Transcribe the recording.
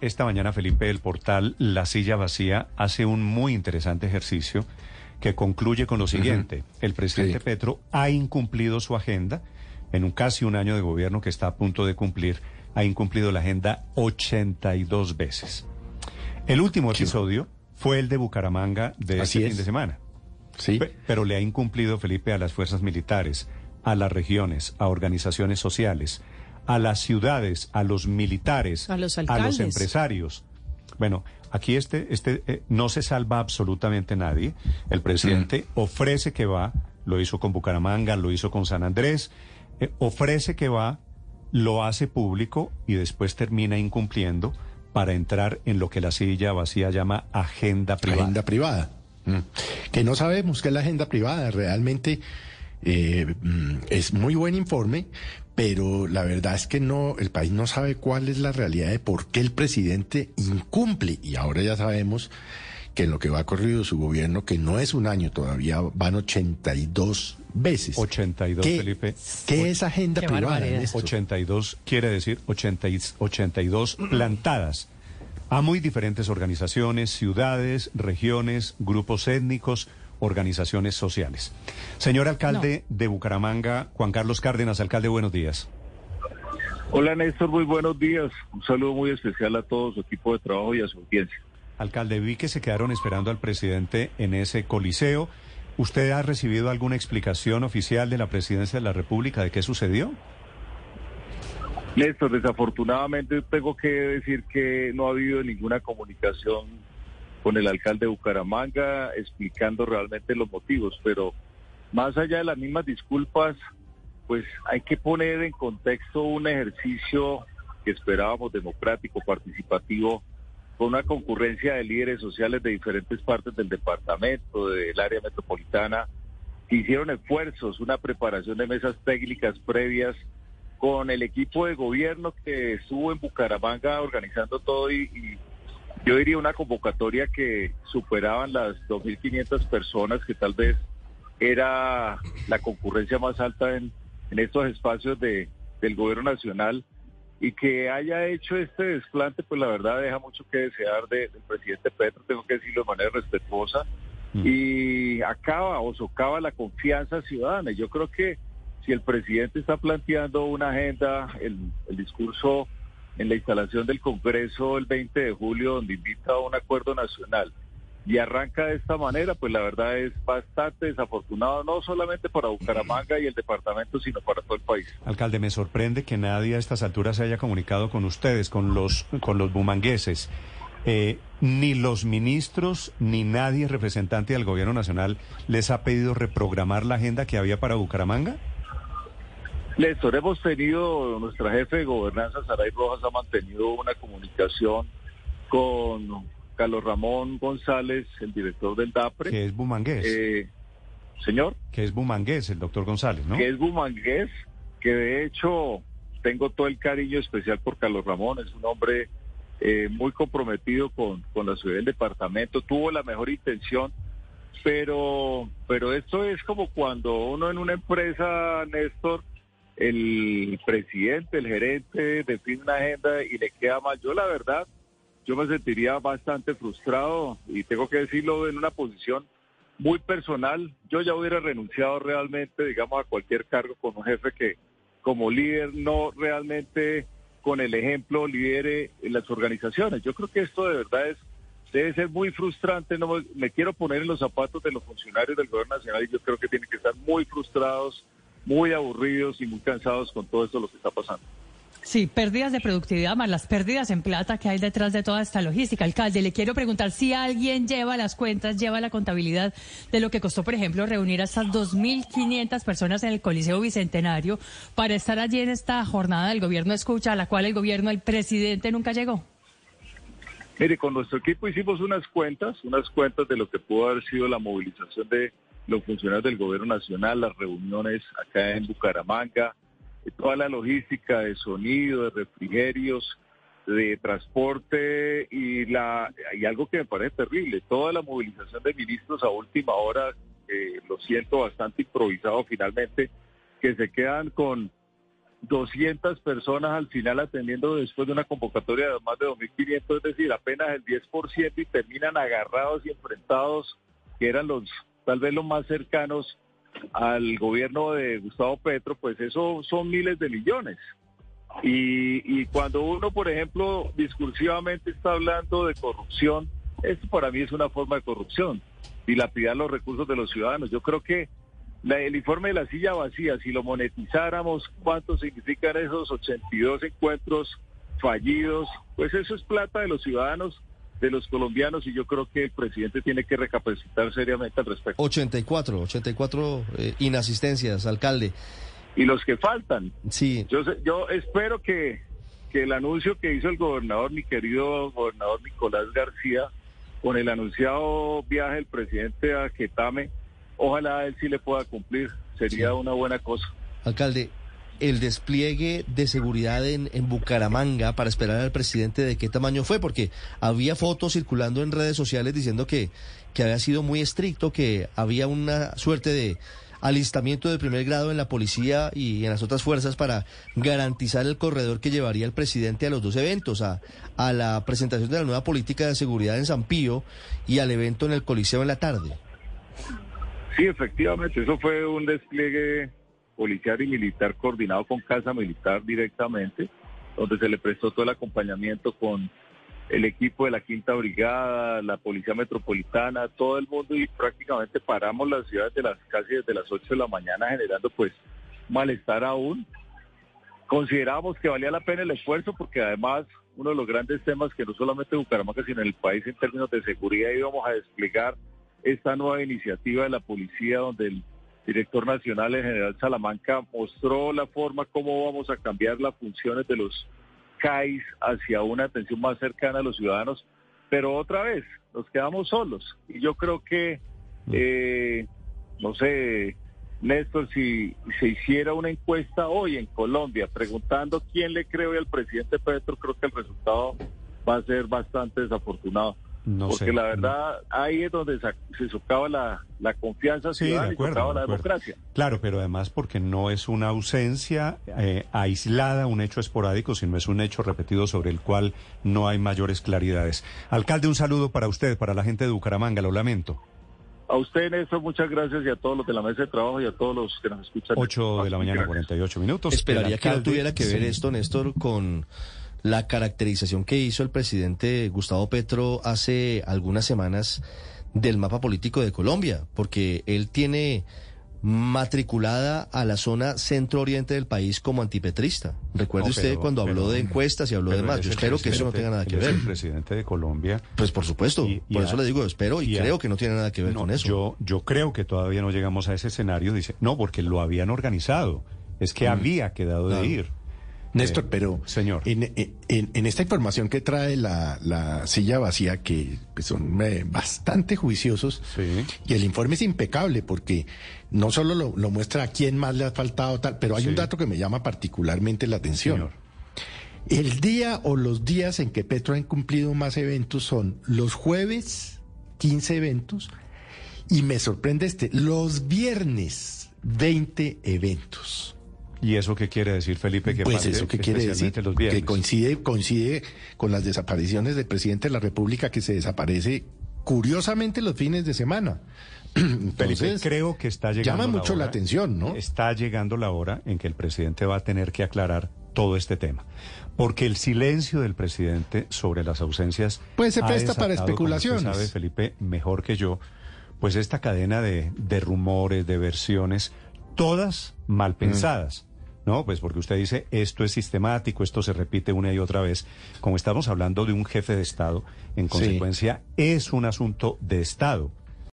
esta mañana Felipe del portal La Silla Vacía hace un muy interesante ejercicio que concluye con lo siguiente. El presidente Petro ha incumplido su agenda en un casi un año de gobierno que está a punto de cumplir, ha incumplido la agenda 82 veces. El último episodio fue el de Bucaramanga de este fin de semana. Sí. Pero le ha incumplido Felipe a las fuerzas militares, a las regiones, a organizaciones sociales, a las ciudades, a los militares, A los a los empresarios. Bueno, aquí este, este eh, no se salva absolutamente nadie. El presidente ofrece que va, lo hizo con Bucaramanga, lo hizo con San Andrés, eh, ofrece que va, lo hace público y después termina incumpliendo para entrar en lo que la silla vacía llama agenda privada. Agenda privada. Mm. Que no sabemos qué es la agenda privada. Realmente eh, mm, es muy buen informe, pero la verdad es que no, el país no sabe cuál es la realidad de por qué el presidente incumple. Y ahora ya sabemos que en lo que va corrido su gobierno, que no es un año todavía, van 82 veces. 82, ¿Qué, Felipe. ¿Qué es agenda Qué privada? barbaridad. Néstor? 82 quiere decir 80 y- 82 plantadas a muy diferentes organizaciones, ciudades, regiones, grupos étnicos, organizaciones sociales. Señor alcalde de Bucaramanga, Juan Carlos Cárdenas, alcalde, buenos días. Hola Néstor, muy buenos días. Un saludo muy especial a todo su equipo de trabajo y a su audiencia. Alcalde, vi que se quedaron esperando al presidente en ese coliseo. ¿Usted ha recibido alguna explicación oficial de la presidencia de la República de qué sucedió? Néstor, desafortunadamente tengo que decir que no ha habido ninguna comunicación con el alcalde de Bucaramanga explicando realmente los motivos, pero más allá de las mismas disculpas, pues hay que poner en contexto un ejercicio que esperábamos democrático, participativo, con una concurrencia de líderes sociales de diferentes partes del departamento, del área metropolitana, que hicieron esfuerzos, una preparación de mesas técnicas previas con el equipo de gobierno que estuvo en Bucaramanga organizando todo y, y yo diría una convocatoria que superaban las 2.500 personas, que tal vez era la concurrencia más alta en, en estos espacios de, del gobierno nacional y que haya hecho este desplante, pues la verdad deja mucho que desear de- del presidente Petro, tengo que decirlo de manera respetuosa, y acaba o socava la confianza ciudadana. Yo creo que si el presidente está planteando una agenda, el, el discurso en la instalación del Congreso el 20 de julio, donde invita a un acuerdo nacional, y arranca de esta manera, pues la verdad es bastante desafortunado, no solamente para Bucaramanga y el departamento, sino para todo el país. Alcalde, me sorprende que nadie a estas alturas se haya comunicado con ustedes, con los, con los bumangueses. Eh, ni los ministros ni nadie representante del gobierno nacional les ha pedido reprogramar la agenda que había para Bucaramanga. Néstor, hemos tenido, nuestra jefe de gobernanza, Saray Rojas, ha mantenido una comunicación con Carlos Ramón González, el director del DAPRE. Que es bumangués. Eh, señor, que es bumangués, el doctor González, ¿no? que es bumangués, que de hecho tengo todo el cariño especial por Carlos Ramón, es un hombre eh, muy comprometido con, con la ciudad del departamento, tuvo la mejor intención, pero, pero esto es como cuando uno en una empresa, Néstor, el presidente, el gerente define una agenda y le queda mal. Yo la verdad, yo me sentiría bastante frustrado y tengo que decirlo en una posición muy personal. Yo ya hubiera renunciado realmente, digamos, a cualquier cargo con un jefe que como líder no realmente con el ejemplo lidere las organizaciones. Yo creo que esto de verdad es debe ser muy frustrante. No me, quiero poner en los zapatos de los funcionarios del gobierno nacional y yo creo que tienen que estar muy frustrados, muy aburridos y muy cansados con todo esto lo que está pasando. Sí, pérdidas de productividad más las pérdidas en plata que hay detrás de toda esta logística. Alcalde, le quiero preguntar si alguien lleva las cuentas, lleva la contabilidad de lo que costó, por ejemplo, reunir a estas 2.500 personas en el Coliseo Bicentenario para estar allí en esta jornada del gobierno escucha, a la cual el gobierno, el presidente nunca llegó. Mire, con nuestro equipo hicimos unas cuentas, unas cuentas de lo que pudo haber sido la movilización de los funcionarios del gobierno nacional, las reuniones acá en Bucaramanga, eh, toda la logística de sonido, de refrigerios, de transporte y la y algo que me parece terrible, toda la movilización de ministros a última hora, lo siento bastante improvisado finalmente, que se quedan con 200 personas al final atendiendo después de una convocatoria de más de 2.500, es decir, apenas el 10% y terminan agarrados y enfrentados, que eran los tal vez los más cercanos al gobierno de Gustavo Petro, pues eso son miles de millones. Y, cuando uno, por ejemplo, discursivamente está hablando de corrupción, esto para mí es una forma de corrupción, dilapidar los recursos de los ciudadanos. Yo creo que el informe de la silla vacía, si lo monetizáramos, ¿cuánto significan esos 82 encuentros fallidos? Pues eso es plata de los ciudadanos, de los colombianos, y yo creo que el presidente tiene que recapacitar seriamente al respecto. 84, 84 eh, inasistencias, alcalde. Y los que faltan. Sí. Yo, yo espero que, que el anuncio que hizo el gobernador, mi querido gobernador Nicolás García, con el anunciado viaje del presidente a Getame, ojalá él sí le pueda cumplir, sería una buena cosa. Alcalde, el despliegue de seguridad en, en, Bucaramanga para esperar al presidente, ¿de qué tamaño fue? Porque había fotos circulando en redes sociales diciendo que, que había sido muy estricto, que había una suerte de alistamiento de primer grado en la policía y en las otras fuerzas para garantizar el corredor que llevaría el presidente a los dos eventos, a, a la presentación de la nueva política de seguridad en San Pío y al evento en el Coliseo en la tarde. Sí, efectivamente, eso fue un despliegue policial y militar coordinado con Casa Militar directamente, donde se le prestó todo el acompañamiento con el equipo de la Quinta Brigada, la Policía Metropolitana, todo el mundo y prácticamente paramos las ciudades de las casi desde las 8 de la mañana generando pues malestar aún. Consideramos que valía la pena el esfuerzo porque además uno de los grandes temas que no solamente Bucaramanga sino en el país en términos de seguridad íbamos a desplegar esta nueva iniciativa de la policía donde el director nacional, el general Salamanca, mostró la forma como vamos a cambiar las funciones de los CAIS hacia una atención más cercana a los ciudadanos, pero otra vez nos quedamos solos. Y yo creo que, eh, no sé, Néstor, si se hiciera una encuesta hoy en Colombia preguntando quién le cree hoy al presidente Petro, creo que el resultado va a ser bastante desafortunado. Porque la verdad, ahí es donde se socava la, la confianza ciudadana y socava la democracia. Claro, pero además porque no es una ausencia eh, aislada, un hecho esporádico, sino es un hecho repetido sobre el cual no hay mayores claridades. Alcalde, un saludo para usted, para la gente de Bucaramanga, lo lamento. A usted, Néstor, muchas gracias y a todos los de la mesa de trabajo y a todos los que nos escuchan. 8 de la mañana, 48 minutos. Esperaría que no tuviera que ver esto, Néstor, con la caracterización que hizo el presidente Gustavo Petro hace algunas semanas del mapa político de Colombia, porque él tiene matriculada a la zona centro-oriente del país como antipetrista. Recuerde usted cuando habló de encuestas y habló de más. Yo espero que eso no tenga nada que ver. el presidente de Colombia. Pues por supuesto. por eso le digo, espero y, creo que no tiene nada que ver con eso. Yo, yo creo que todavía no llegamos a ese escenario. Dice, no, porque lo habían organizado. Es que mm. había quedado de ir. Néstor, eh, pero señor. En, en, esta información que trae la, la silla vacía, que son eh, bastante juiciosos, y el informe es impecable porque no solo lo, muestra a quién más le ha faltado tal, pero hay un dato que me llama particularmente la atención. El día o los días en que Petro ha incumplido más eventos son los jueves, 15 eventos, y me sorprende este, los viernes, 20 eventos. ¿Y eso qué quiere decir, Felipe? Que pues eso qué quiere decir que coincide, coincide con las desapariciones del presidente de la República que se desaparece curiosamente los fines de semana. Felipe, creo que está llegando. Llama mucho la, atención, ¿no? Está llegando la hora en que el presidente va a tener que aclarar todo este tema. Porque el silencio del presidente sobre las ausencias. Pues se presta para especulaciones. sabe, Felipe, mejor que yo, pues esta cadena de, de rumores, de versiones, todas mal pensadas. No, pues porque usted dice, esto es sistemático, esto se repite una y otra vez. Como estamos hablando de un jefe de Estado, en consecuencia, es un asunto de Estado.